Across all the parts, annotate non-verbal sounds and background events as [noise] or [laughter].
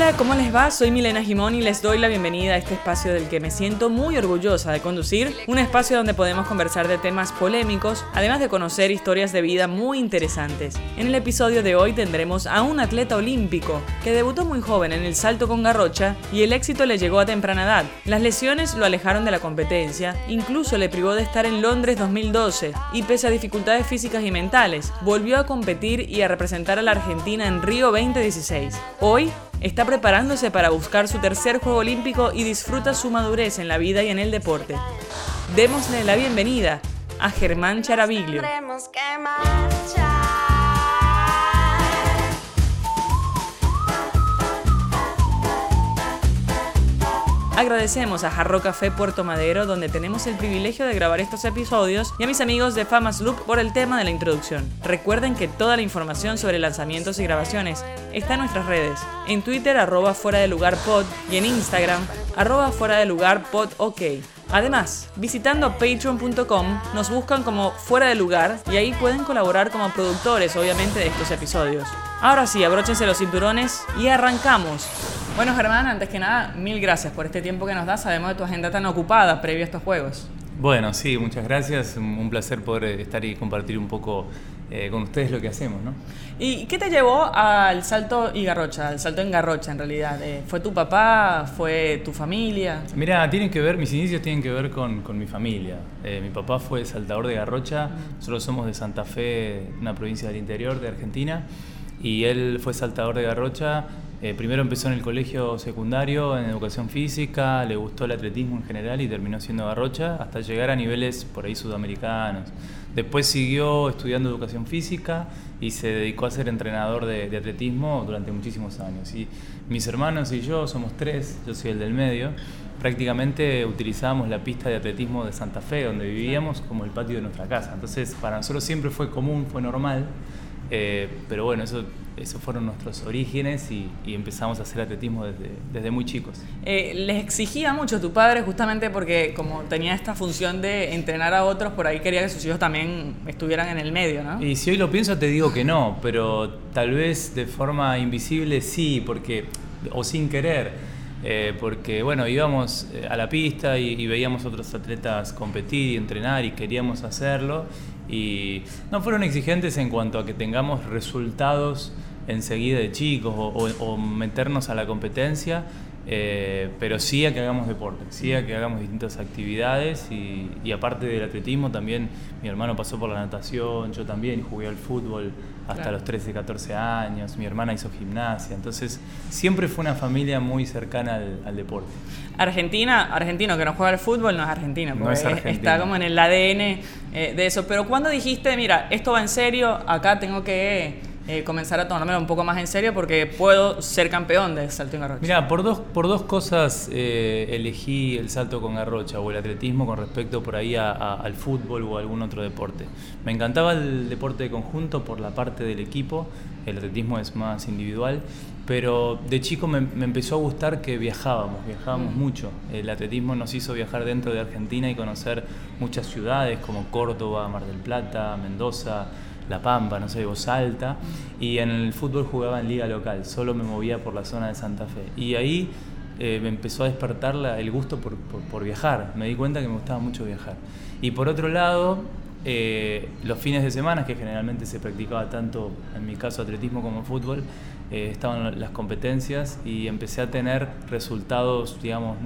Hola, ¿cómo les va? Soy Milena Gimón y les doy la bienvenida a este espacio del que me siento muy orgullosa de conducir, un espacio donde podemos conversar de temas polémicos, además de conocer historias de vida muy interesantes. En el episodio de hoy tendremos a un atleta olímpico que debutó muy joven en el salto con garrocha y el éxito le llegó a temprana edad. Las lesiones lo alejaron de la competencia, incluso le privó de estar en Londres 2012 y pese a dificultades físicas y mentales, volvió a competir y a representar a la Argentina en Río 2016. Hoy Está preparándose para buscar su tercer Juego Olímpico y disfruta su madurez en la vida y en el deporte. Démosle la bienvenida a Germán Charaviglio. Agradecemos a Jarro Café Puerto Madero, donde tenemos el privilegio de grabar estos episodios, y a mis amigos de Famas Loop por el tema de la introducción. Recuerden que toda la información sobre lanzamientos y grabaciones está en nuestras redes. En Twitter, arroba fuera de lugar pod, y en Instagram, arroba fuera de lugar pod ok. Además, visitando patreon.com nos buscan como fuera de lugar y ahí pueden colaborar como productores, obviamente, de estos episodios. Ahora sí, abróchense los cinturones y arrancamos. Bueno, Germán, antes que nada, mil gracias por este tiempo que nos das. Sabemos de tu agenda tan ocupada previo a estos juegos. Bueno, sí, muchas gracias. Un placer poder estar y compartir un poco eh, con ustedes lo que hacemos, ¿no? ¿Y qué te llevó al salto y garrocha, al salto en garrocha en realidad? Eh, ¿Fue tu papá? ¿Fue tu familia? Mira, tienen que ver, mis inicios tienen que ver con, con mi familia. Eh, mi papá fue saltador de garrocha, nosotros somos de Santa Fe, una provincia del interior de Argentina, y él fue saltador de garrocha eh, primero empezó en el colegio secundario en educación física, le gustó el atletismo en general y terminó siendo garrocha hasta llegar a niveles por ahí sudamericanos. Después siguió estudiando educación física y se dedicó a ser entrenador de, atletismo durante muchísimos años. Y mis hermanos y yo somos tres, yo soy el del medio, prácticamente utilizábamos la pista de atletismo de Santa Fe, donde vivíamos, como el patio de nuestra casa. Entonces para nosotros siempre fue común, fue normal eh, pero bueno, eso, esos fueron nuestros orígenes y, empezamos a hacer atletismo desde, desde muy chicos. Eh, ¿Les exigía mucho tu padre justamente porque como tenía esta función de entrenar a otros, por ahí quería que sus hijos también estuvieran en el medio, ¿no? Y si hoy lo pienso te digo que no, pero tal vez de forma invisible sí, porque, o sin querer. Eh, porque bueno, íbamos a la pista y, y, veíamos otros atletas competir y entrenar y queríamos hacerlo y no fueron exigentes en cuanto a que tengamos resultados enseguida de chicos o, meternos a la competencia, eh, pero sí a que hagamos deporte, sí a que hagamos distintas actividades y, y, aparte del atletismo también mi hermano pasó por la natación, yo también jugué al fútbol hasta los 13, 14 años, mi hermana hizo gimnasia, entonces siempre fue una familia muy cercana al, deporte. Argentina, argentino que no juega al fútbol no es argentino, no es está como en el ADN eh, de eso, pero cuando dijiste, mira, esto va en serio, acá tengo que eh, comenzar a tomármelo un poco más en serio porque puedo ser campeón de salto en garrocha. Mira, por dos, por dos cosas eh, elegí el salto con garrocha o el atletismo con respecto por ahí al fútbol o algún otro deporte. Me encantaba el deporte de conjunto por la parte del equipo, el atletismo es más individual, pero de chico me, empezó a gustar que viajábamos, viajábamos mm. mucho. El atletismo nos hizo viajar dentro de Argentina y conocer muchas ciudades como Córdoba, Mar del Plata, Mendoza. La Pampa, no sé, Voz Alta, y en el fútbol jugaba en liga local, solo me movía por la zona de Santa Fe. Y ahí eh, me empezó a despertar el gusto por, viajar, me di cuenta que me gustaba mucho viajar. Y por otro lado, eh, los fines de semana, que generalmente se practicaba tanto, en mi caso, atletismo como fútbol, eh, estaban las competencias y empecé a tener resultados, digamos,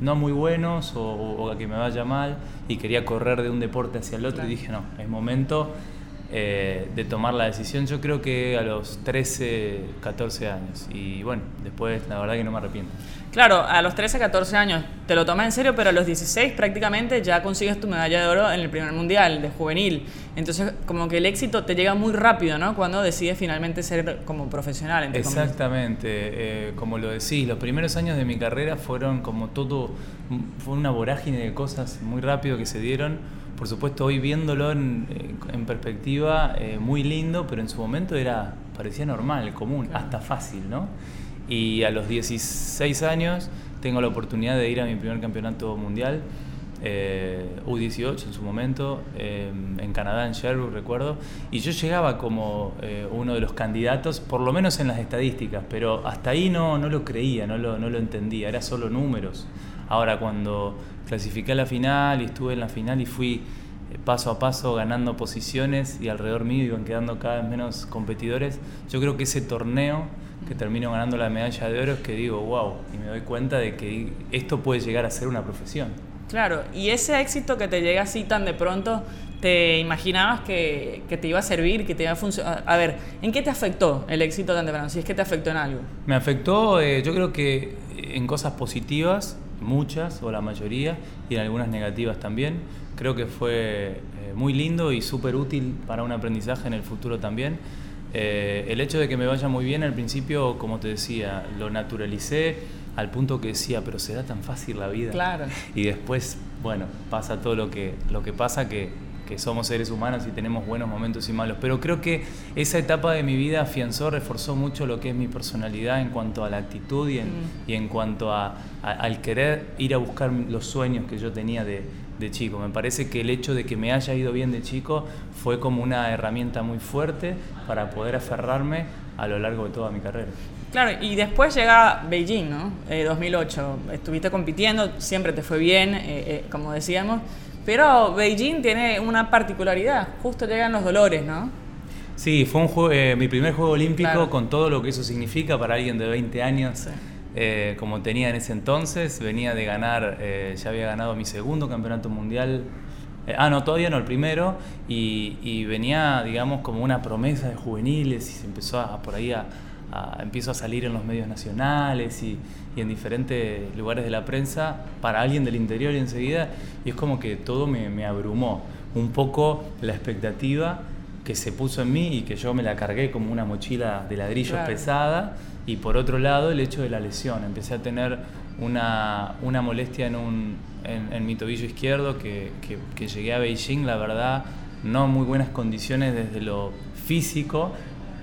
no muy buenos o, a que me vaya mal y quería correr de un deporte hacia el otro y dije, no, es momento eh, de tomar la decisión, yo creo que a los 13, 14 años. Y bueno, después la verdad que no me arrepiento. Claro, a los 13, 14 años te lo tomas en serio, pero a los 16 prácticamente ya consigues tu medalla de oro en el primer mundial de juvenil. Entonces, como que el éxito te llega muy rápido, ¿no? Cuando decides finalmente ser como profesional. Exactamente, eh, como lo decís, los primeros años de mi carrera fueron como todo, fue una vorágine de cosas muy rápido que se dieron por supuesto hoy viéndolo en, perspectiva, eh, muy lindo, pero en su momento era parecía normal, común, hasta fácil, ¿no? Y a los 16 años tengo la oportunidad de ir a mi primer campeonato mundial eh, U18 en su momento, em, en Canadá, en Sherbrooke, recuerdo, y yo llegaba como eh, uno de los candidatos, por lo menos en las estadísticas, pero hasta ahí no, no lo creía, no lo, no lo entendía, era solo números. Ahora cuando clasifiqué a la final y estuve en la final y fui eh, paso a paso ganando posiciones y alrededor mío iban quedando cada vez menos competidores, yo creo que ese torneo que termino ganando la medalla de oro es que digo, wow, y me doy cuenta de que esto puede llegar a ser una profesión. Claro, y ese éxito que te llega así tan de pronto, ¿te imaginabas que, que te iba a servir, que te iba a funcionar? A ver, ¿en qué te afectó el éxito tan temprano? Si es que te afectó en algo. Me afectó, eh, yo creo que en cosas positivas, muchas o la mayoría, y en algunas negativas también. Creo que fue eh, muy lindo y súper útil para un aprendizaje en el futuro también. Eh, el hecho de que me vaya muy bien al principio, como te decía, lo naturalicé al punto que decía, pero se da tan fácil la vida. Claro. Y después, bueno, pasa todo lo que, lo que pasa que, que somos seres humanos y tenemos buenos momentos y malos. Pero creo que esa etapa de mi vida afianzó, reforzó mucho lo que es mi personalidad en cuanto a la actitud y en, mm. y en cuanto a, al querer ir a buscar los sueños que yo tenía de, de chico. Me parece que el hecho de que me haya ido bien de chico fue como una herramienta muy fuerte para poder aferrarme a lo largo de toda mi carrera. Claro, y después llega Beijing, ¿no? 2008. Eh, Estuviste compitiendo, siempre te fue bien, eh, eh, como decíamos, pero Beijing tiene una particularidad, justo llegan los dolores, ¿no? Sí, fue un mi primer juego olímpico con todo lo que eso significa para alguien de 20 años. Eh, como tenía en ese entonces. Venía de ganar, eh, ya había ganado mi segundo campeonato mundial. Eh, ah, no, todavía no, el primero. Y, venía, digamos, como una promesa de juveniles y se empezó a, por ahí a, empiezo a salir en los medios nacionales y, en diferentes lugares de la prensa para alguien del interior y enseguida. Y es como que todo me, abrumó. Un poco la expectativa que se puso en mí y que yo me la cargué como una mochila de ladrillos pesada y por otro lado, el hecho de la lesión. Empecé a tener una, una molestia en, un, en, mi tobillo izquierdo que, que, llegué a Beijing, la verdad, no en muy buenas condiciones desde lo físico,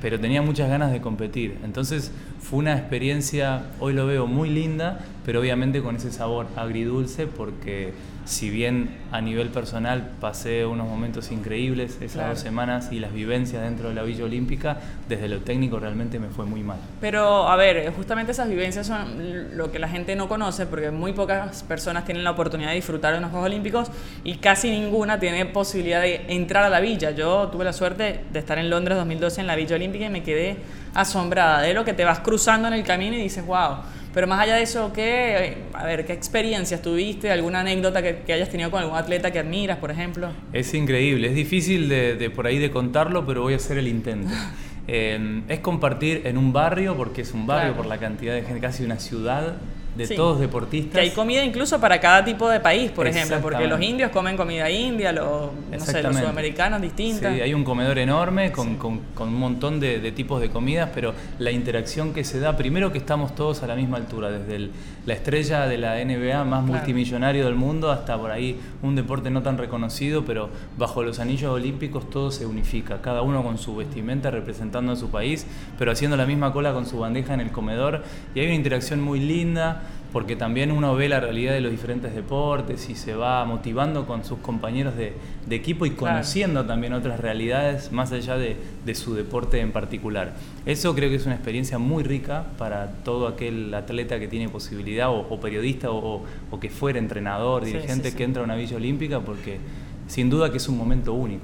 pero tenía muchas ganas de competir. Entonces fue una experiencia, hoy lo veo muy linda, pero obviamente con ese sabor agridulce porque si bien a nivel personal pasé unos momentos increíbles esas dos semanas y las vivencias dentro de la Villa Olímpica, desde lo técnico realmente me fue muy mal. Pero, a ver, justamente esas vivencias son lo que la gente no conoce, porque muy pocas personas tienen la oportunidad de disfrutar de unos Juegos Olímpicos y casi ninguna tiene posibilidad de entrar a la villa. Yo tuve la suerte de estar en Londres 2012 en la Villa Olímpica y me quedé asombrada de lo que te vas cruzando en el camino y dices, wow pero más allá de eso, ¿qué, a ver, ¿qué experiencias tuviste? ¿Alguna anécdota que, hayas tenido con algún atleta que admiras, por ejemplo? Es increíble, es difícil de, por ahí de contarlo, pero voy a hacer el intento. [laughs] Eh, es compartir en un barrio, porque es un barrio por la cantidad de gente, casi una ciudad de todos deportistas. Que hay comida incluso para cada tipo de país, por ejemplo, porque los indios comen comida india, los, no sé, los sudamericanos distintas. Sí, hay un comedor enorme con, con, con un montón de, de, tipos de comidas, pero la interacción que se da, primero que estamos todos a la misma altura, desde el, la estrella de la NBA más multimillonario del mundo hasta por ahí un deporte no tan reconocido, pero bajo los anillos olímpicos todo se unifica, cada uno con su vestimenta representando a su país, pero haciendo la misma cola con su bandeja en el comedor, y hay una interacción muy linda porque también uno ve la realidad de los diferentes deportes y se va motivando con sus compañeros de, equipo y conociendo también otras realidades más allá de, su deporte en particular. Eso creo que es una experiencia muy rica para todo aquel atleta que tiene posibilidad o, periodista o, que fuera entrenador, dirigente que entra a una villa olímpica porque sin duda que es un momento único.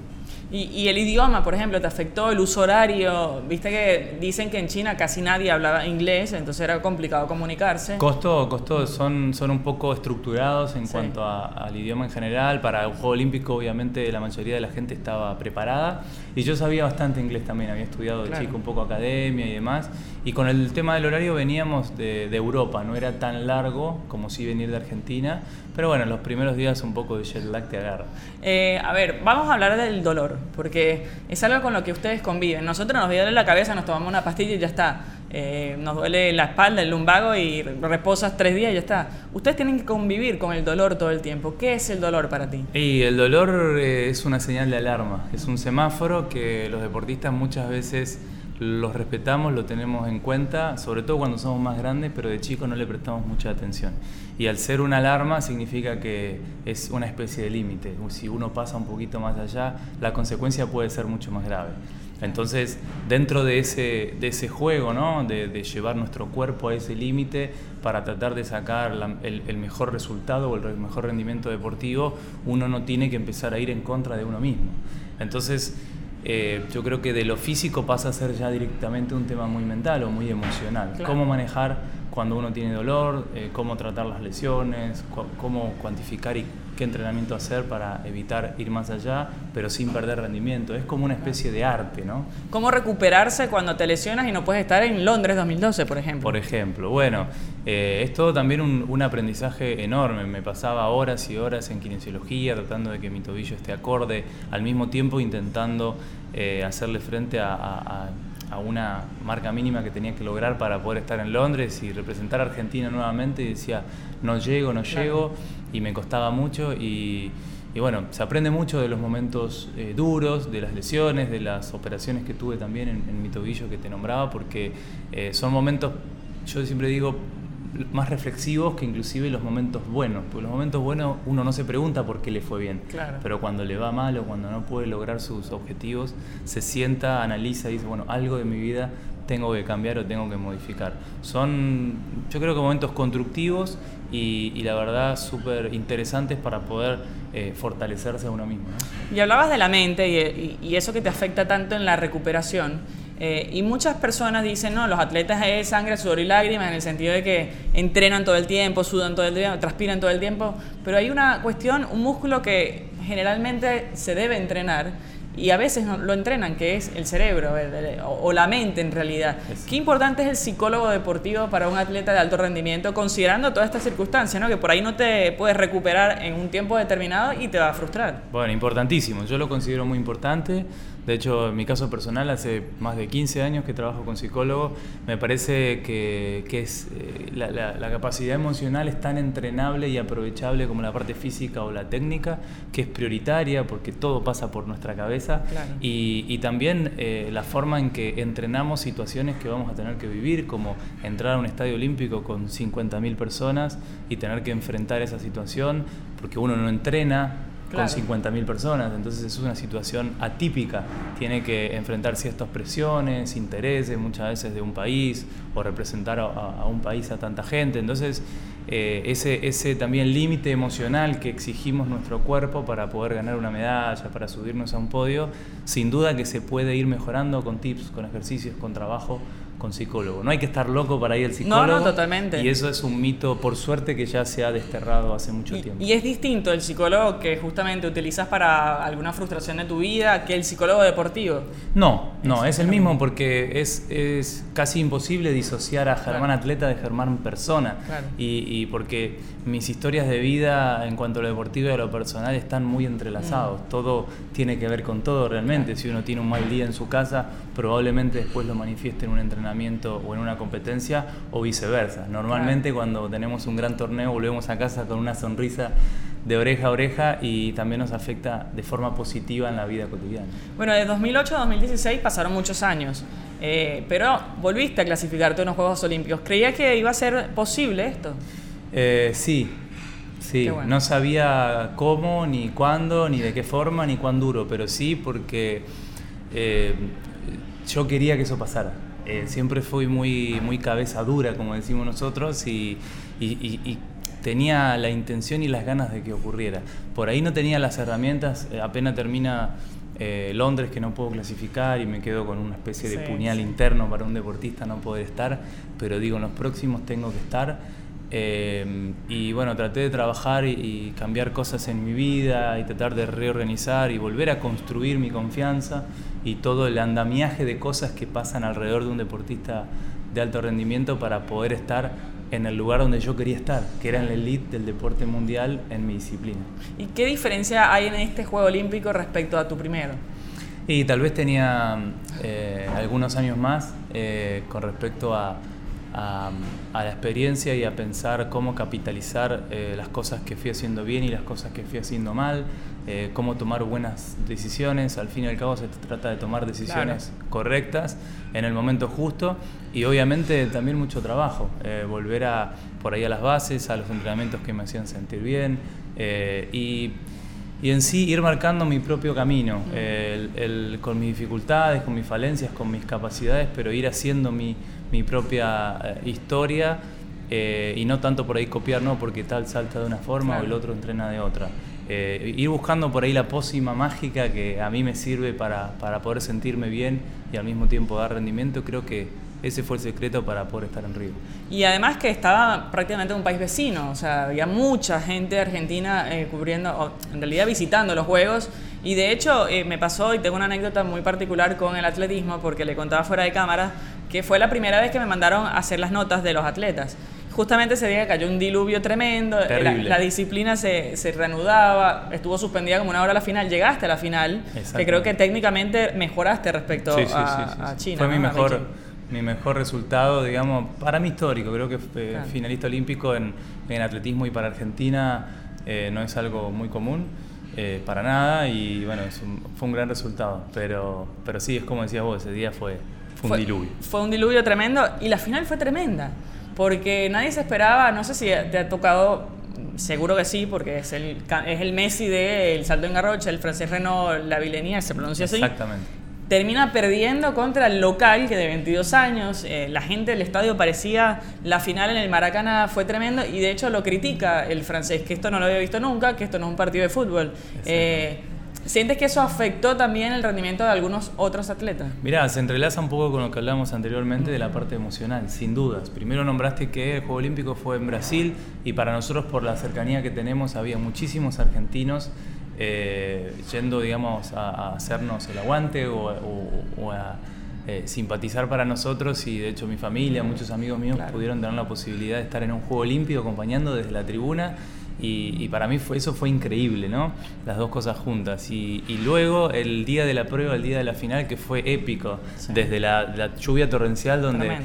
Y, el idioma, por ejemplo, ¿te afectó el uso horario? Viste que dicen que en China casi nadie hablaba inglés, entonces era complicado comunicarse. Costó, costó, son, son un poco estructurados en cuanto al idioma en general. Para un Juego Olímpico, obviamente, la mayoría de la gente estaba preparada. Y yo sabía bastante inglés también, había estudiado de chico un poco academia y demás. Y con el tema del horario veníamos de, de Europa, no era tan largo como si venir de Argentina. Pero bueno, los primeros días un poco de jet lag te agarra. Eh, a ver, vamos a hablar del dolor porque es algo con lo que ustedes conviven. Nosotros nos duele la cabeza, nos tomamos una pastilla y ya está. Eh, nos duele la espalda, el lumbago y reposas tres días y ya está. Ustedes tienen que convivir con el dolor todo el tiempo. ¿Qué es el dolor para ti? Y el dolor eh, es una señal de alarma, es un semáforo que los deportistas muchas veces los respetamos, lo tenemos en cuenta, sobre todo cuando somos más grandes, pero de chicos no le prestamos mucha atención. Y al ser una alarma significa que es una especie de límite. Si uno pasa un poquito más allá, la consecuencia puede ser mucho más grave. Entonces, dentro de ese, de ese juego, ¿no? de, llevar nuestro cuerpo a ese límite para tratar de sacar el, el, mejor resultado o el mejor rendimiento deportivo, uno no tiene que empezar a ir en contra de uno mismo. Entonces, eh, yo creo que de lo físico pasa a ser ya directamente un tema muy mental o muy emocional. Cómo manejar cuando uno tiene dolor, eh, cómo tratar las lesiones, cómo cuantificar y qué entrenamiento hacer para evitar ir más allá, pero sin perder rendimiento. Es como una especie de arte, ¿no? ¿Cómo recuperarse cuando te lesionas y no puedes estar en Londres 2012, por ejemplo? Por ejemplo, bueno, eh, es todo también un, aprendizaje enorme. Me pasaba horas y horas en kinesiología tratando de que mi tobillo esté acorde, al mismo tiempo intentando eh, hacerle frente a a una marca mínima que tenía que lograr para poder estar en Londres y representar a Argentina nuevamente y decía, no llego, no llego, y me costaba mucho y, bueno, se aprende mucho de los momentos eh, duros, de las lesiones, de las operaciones que tuve también en, mi tobillo que te nombraba, porque eh, son momentos, yo siempre digo, más reflexivos que inclusive los momentos buenos. Porque los momentos buenos uno no se pregunta por qué le fue bien. Pero cuando le va mal o cuando no puede lograr sus objetivos, se sienta, analiza y dice, bueno, algo de mi vida tengo que cambiar o tengo que modificar. Son, yo creo que momentos constructivos y, la verdad súper interesantes para poder eh, fortalecerse a uno mismo. Y hablabas de la mente y, y eso que te afecta tanto en la recuperación. Eh, y muchas personas dicen, no, los atletas es sangre, sudor y lágrimas, en el sentido de que entrenan todo el tiempo, sudan todo el tiempo, transpiran todo el tiempo, pero hay una cuestión, un músculo que generalmente se debe entrenar y a veces lo entrenan, que es el cerebro o, la mente en realidad. Qué importante es el psicólogo deportivo para un atleta de alto rendimiento, considerando todas estas circunstancias, ¿no? que por ahí no te puedes recuperar en un tiempo determinado y te va a frustrar. Bueno, importantísimo, yo lo considero muy importante. De hecho, en mi caso personal, hace más de 15 años que trabajo con psicólogo, me parece que, es, eh, la, capacidad emocional es tan entrenable y aprovechable como la parte física o la técnica, que es prioritaria porque todo pasa por nuestra cabeza. Y, también eh, la forma en que entrenamos situaciones que vamos a tener que vivir, como entrar a un estadio olímpico con 50.000 personas y tener que enfrentar esa situación, porque uno no entrena con 50.000 personas, entonces es una situación atípica, tiene que enfrentar ciertas presiones, intereses muchas veces de un país o representar a, un país a tanta gente, entonces eh, ese, ese también límite emocional que exigimos nuestro cuerpo para poder ganar una medalla, para subirnos a un podio, sin duda que se puede ir mejorando con tips, con ejercicios, con trabajo con psicólogo. No hay que estar loco para ir al psicólogo. No, no, totalmente. Y eso es un mito, por suerte, que ya se ha desterrado hace mucho tiempo. Y es distinto el psicólogo que justamente utilizas para alguna frustración de tu vida que el psicólogo deportivo. No, no, es, el mismo porque es, es, casi imposible disociar a Germán atleta de Germán persona. Y, y, porque mis historias de vida en cuanto a lo deportivo y a lo personal están muy entrelazados. Mm. Todo tiene que ver con todo realmente. Si uno tiene un mal día en su casa, probablemente después lo manifieste en un entrenamiento o en una competencia o viceversa. Normalmente cuando tenemos un gran torneo volvemos a casa con una sonrisa de oreja a oreja y también nos afecta de forma positiva en la vida cotidiana. Bueno, de 2008 a 2016 pasaron muchos años, eh, pero volviste a clasificarte en los Juegos Olímpicos. ¿Creía que iba a ser posible esto? Eh, sí, sí. No sabía cómo, ni cuándo, ni de qué forma, ni cuán duro, pero sí porque eh, yo quería que eso pasara. Eh, siempre fui muy, muy cabeza dura, como decimos nosotros, y, tenía la intención y las ganas de que ocurriera. Por ahí no tenía las herramientas, eh, apenas termina eh, Londres que no puedo clasificar y me quedo con una especie de puñal interno para un deportista no poder estar, pero digo, en los próximos tengo que estar. Y bueno, traté de trabajar y, cambiar cosas en mi vida y tratar de reorganizar y volver a construir mi confianza y todo el andamiaje de cosas que pasan alrededor de un deportista de alto rendimiento para poder estar en el lugar donde yo quería estar, que era en la elite del deporte mundial en mi disciplina. ¿Y qué diferencia hay en este Juego Olímpico respecto a tu primero? Y tal vez tenía eh, algunos años más eh, con respecto a, a, la experiencia y a pensar cómo capitalizar eh, las cosas que fui haciendo bien y las cosas que fui haciendo mal, eh, cómo tomar buenas decisiones. Al fin y al cabo se trata de tomar decisiones correctas en el momento justo y obviamente también mucho trabajo, eh, volver a por ahí a las bases, a los entrenamientos que me hacían sentir bien y y en sí ir marcando mi propio camino, el, con mis dificultades, con mis falencias, con mis capacidades, pero ir haciendo mi, mi propia eh, historia eh, y no tanto por ahí copiar, no, porque tal salta de una forma o el otro entrena de otra. Eh, ir buscando por ahí la pócima mágica que a mí me sirve para, para poder sentirme bien y al mismo tiempo dar rendimiento, creo que ese fue el secreto para poder estar en Río. Y además que estaba prácticamente un país vecino, o sea, había mucha gente Argentina cubriendo, en realidad visitando los Juegos. Y de hecho me pasó, y tengo una anécdota muy particular con el atletismo, porque le contaba fuera de cámara, que fue la primera vez que me mandaron a hacer las notas de los atletas. Justamente ese día cayó un diluvio tremendo, la, disciplina se, se, reanudaba, estuvo suspendida como una hora a la final, llegaste a la final, que creo que técnicamente mejoraste respecto a, China. Fue mi, mejor, mi mejor resultado, digamos, para mí histórico, creo que fue finalista olímpico en, en, atletismo y para Argentina eh, no es algo muy común. Eh, para nada y bueno, fue un gran resultado, pero, pero sí, es como decías vos, ese día fue, fue un diluvio. Fue un diluvio tremendo y la final fue tremenda, porque nadie se esperaba, no sé si te ha tocado, seguro que sí, porque es el, es el Messi del salto en garrocha, el francés Renault Lavillenie, se pronuncia así. Exactamente. Termina perdiendo contra el local, que de 22 años, eh, la gente del estadio parecía, la final en el Maracaná fue tremendo y de hecho lo critica el francés, que esto no lo había visto nunca, que esto no es un partido de fútbol. ¿Sientes que eso afectó también el rendimiento de algunos otros atletas? Mirá, se entrelaza un poco con lo que hablamos anteriormente de la parte emocional, sin dudas. Primero nombraste que el Juego Olímpico fue en Brasil y para nosotros por la cercanía que tenemos había muchísimos argentinos eh, yendo, digamos, a, hacernos el aguante o, a eh, simpatizar para nosotros y de hecho mi familia, muchos amigos míos pudieron tener la posibilidad de estar en un Juego Olímpico acompañando desde la tribuna y, para mí fue, eso fue increíble, ¿no? Las dos cosas juntas. Y, luego el día de la prueba, el día de la final, que fue épico, desde la, lluvia torrencial donde eh,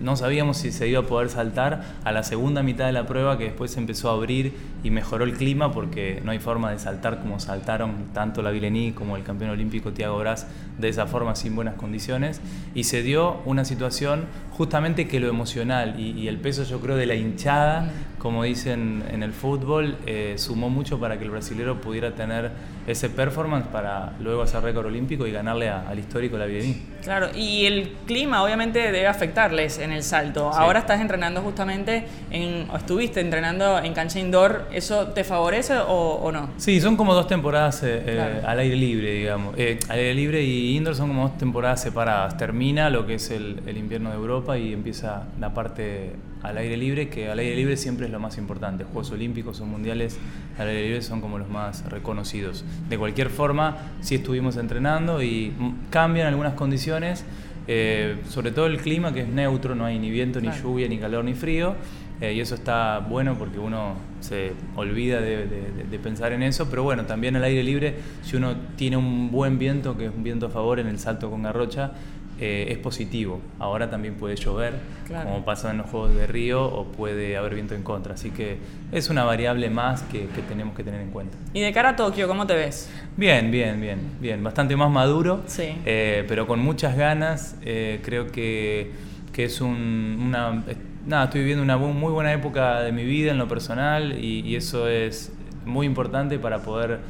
no sabíamos si se iba a poder saltar, a la segunda mitad de la prueba que después se empezó a abrir y mejoró el clima porque no hay forma de saltar como saltaron tanto la Vilení como el campeón olímpico Tiago Brás de esa forma sin buenas condiciones. Y se dio una situación justamente que lo emocional y, el peso yo creo de la hinchada, como dicen en el fútbol, eh, sumó mucho para que el brasilero pudiera tener ese performance para luego hacer récord olímpico y ganarle al histórico la Viení. Claro, y el clima obviamente debe afectarles en el salto. Ahora estás entrenando justamente, en, o estuviste entrenando en cancha indoor, ¿eso te favorece o, no? Sí, son como dos temporadas eh, eh, al aire libre, digamos. al aire libre y indoor son como dos temporadas separadas. Termina lo que es el, el invierno de Europa y empieza la parte al aire libre, que al aire libre siempre es lo más importante. Juegos Olímpicos o Mundiales al aire libre son como los más reconocidos. De cualquier forma, sí estuvimos entrenando y cambian algunas condiciones, eh, sobre todo el clima que es neutro, no hay ni viento, ni lluvia, ni calor, ni frío. Eh, y eso está bueno porque uno se olvida de, de, pensar en eso, pero bueno, también al aire libre, si uno tiene un buen viento, que es un viento a favor en el salto con garrocha, eh, es positivo. Ahora también puede llover, como pasa en los Juegos de Río, o puede haber viento en contra. Así que es una variable más que, tenemos que tener en cuenta. ¿Y de cara a Tokio, cómo te ves? Bien, bien, bien, bien. Bastante más maduro, sí. Eh, pero con muchas ganas. Eh, creo que, es un, una... Nada, estoy viviendo una muy buena época de mi vida en lo personal y, eso es muy importante para poder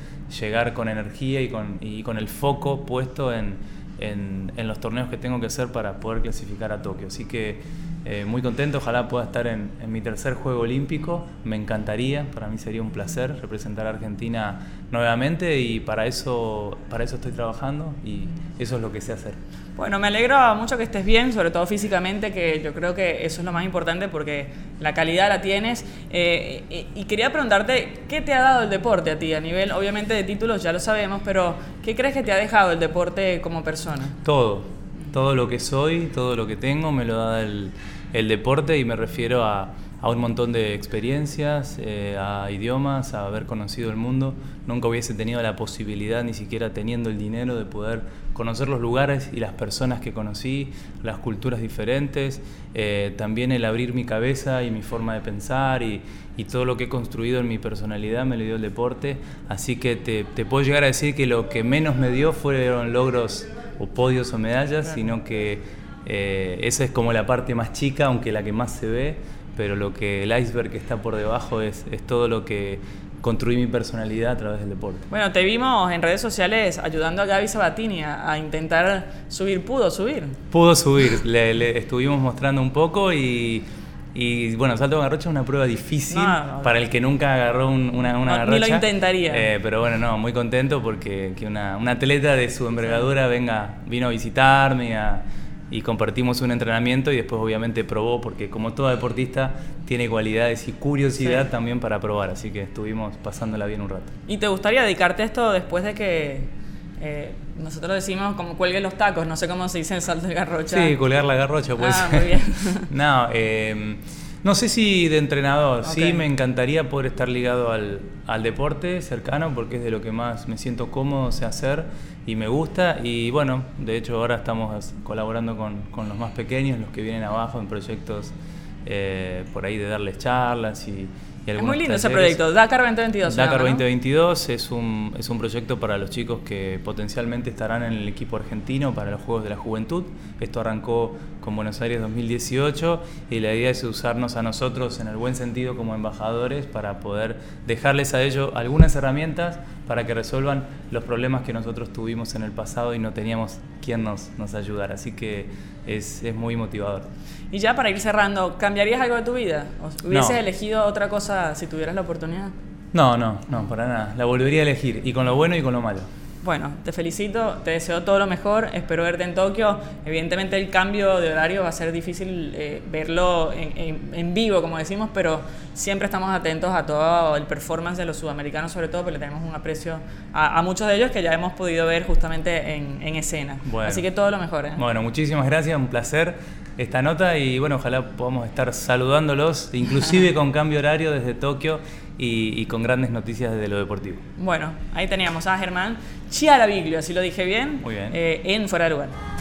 llegar con energía y con, y con el foco puesto en, en, los torneos que tengo que hacer para poder clasificar a Tokio. Así que eh, muy contento, ojalá pueda estar en, mi tercer Juego Olímpico, me encantaría, para mí sería un placer representar a Argentina nuevamente y para eso, para eso estoy trabajando y eso es lo que sé hacer. Bueno, me alegro mucho que estés bien, sobre todo físicamente, que yo creo que eso es lo más importante porque la calidad la tienes. Eh, y quería preguntarte, ¿qué te ha dado el deporte a ti? A nivel, obviamente, de títulos ya lo sabemos, pero ¿qué crees que te ha dejado el deporte como persona? Todo, todo lo que soy, todo lo que tengo me lo da el, el deporte y me refiero a, a un montón de experiencias, eh, a idiomas, a haber conocido el mundo. Nunca hubiese tenido la posibilidad, ni siquiera teniendo el dinero, de poder conocer los lugares y las personas que conocí, las culturas diferentes, eh, también el abrir mi cabeza y mi forma de pensar y, todo lo que he construido en mi personalidad me lo dio el deporte. Así que te, puedo llegar a decir que lo que menos me dio fueron logros o podios o medallas, sino que eh, esa es como la parte más chica, aunque la que más se ve pero lo que el iceberg que está por debajo es, es todo lo que construí mi personalidad a través del deporte. Bueno, te vimos en redes sociales ayudando a Gaby Sabatini a, intentar subir. ¿Pudo subir? Pudo subir. le, estuvimos mostrando un poco y, y bueno, salto con garrocha es una prueba difícil para el que nunca agarró una, una garrocha. Ni lo intentaría. Eh, pero bueno, no, muy contento porque que una, una atleta de su envergadura venga, vino a visitarme a y compartimos un entrenamiento y después obviamente probó porque como todo deportista tiene cualidades y curiosidad también para probar, así que estuvimos pasándola bien un rato. ¿Y te gustaría dedicarte a esto después de que eh, nosotros decimos como cuelgue los tacos, no sé cómo se dice el salto de garrocha? Sí, colgar la garrocha, pues. Ah, muy bien. [laughs] no, eh, no sé si de entrenador, sí me encantaría poder estar ligado al, al, deporte cercano porque es de lo que más me siento cómodo, sé hacer y me gusta. Y bueno, de hecho ahora estamos colaborando con, con los más pequeños, los que vienen abajo en proyectos eh, por ahí de darles charlas y, es muy lindo ese proyecto, Dakar 2022. Dakar 2022 es, un, es un proyecto para los chicos que potencialmente estarán en el equipo argentino para los Juegos de la Juventud. Esto arrancó con Buenos Aires 2018 y la idea es usarnos a nosotros en el buen sentido como embajadores para poder dejarles a ellos algunas herramientas para que resuelvan los problemas que nosotros tuvimos en el pasado y no teníamos quien nos, nos ayudara. Así que es, es muy motivador. Y ya para ir cerrando, ¿cambiarías algo de tu vida? ¿Hubieses elegido otra cosa si tuvieras la oportunidad? No, no, no, para nada. La volvería a elegir, y con lo bueno y con lo malo. Bueno, te felicito, te deseo todo lo mejor, espero verte en Tokio. Evidentemente el cambio de horario va a ser difícil eh, verlo en, vivo, como decimos, pero siempre estamos atentos a todo el performance de los sudamericanos, sobre todo porque le tenemos un aprecio a, muchos de ellos que ya hemos podido ver justamente en, escena. Así que todo lo mejor. ¿eh? Bueno, muchísimas gracias, un placer esta nota y bueno, ojalá podamos estar saludándolos, inclusive con cambio horario desde Tokio y, con grandes noticias desde lo deportivo. Bueno, ahí teníamos a Germán Chiaraviglio, si lo dije bien, Muy bien. Eh, en Fuera de Lugar.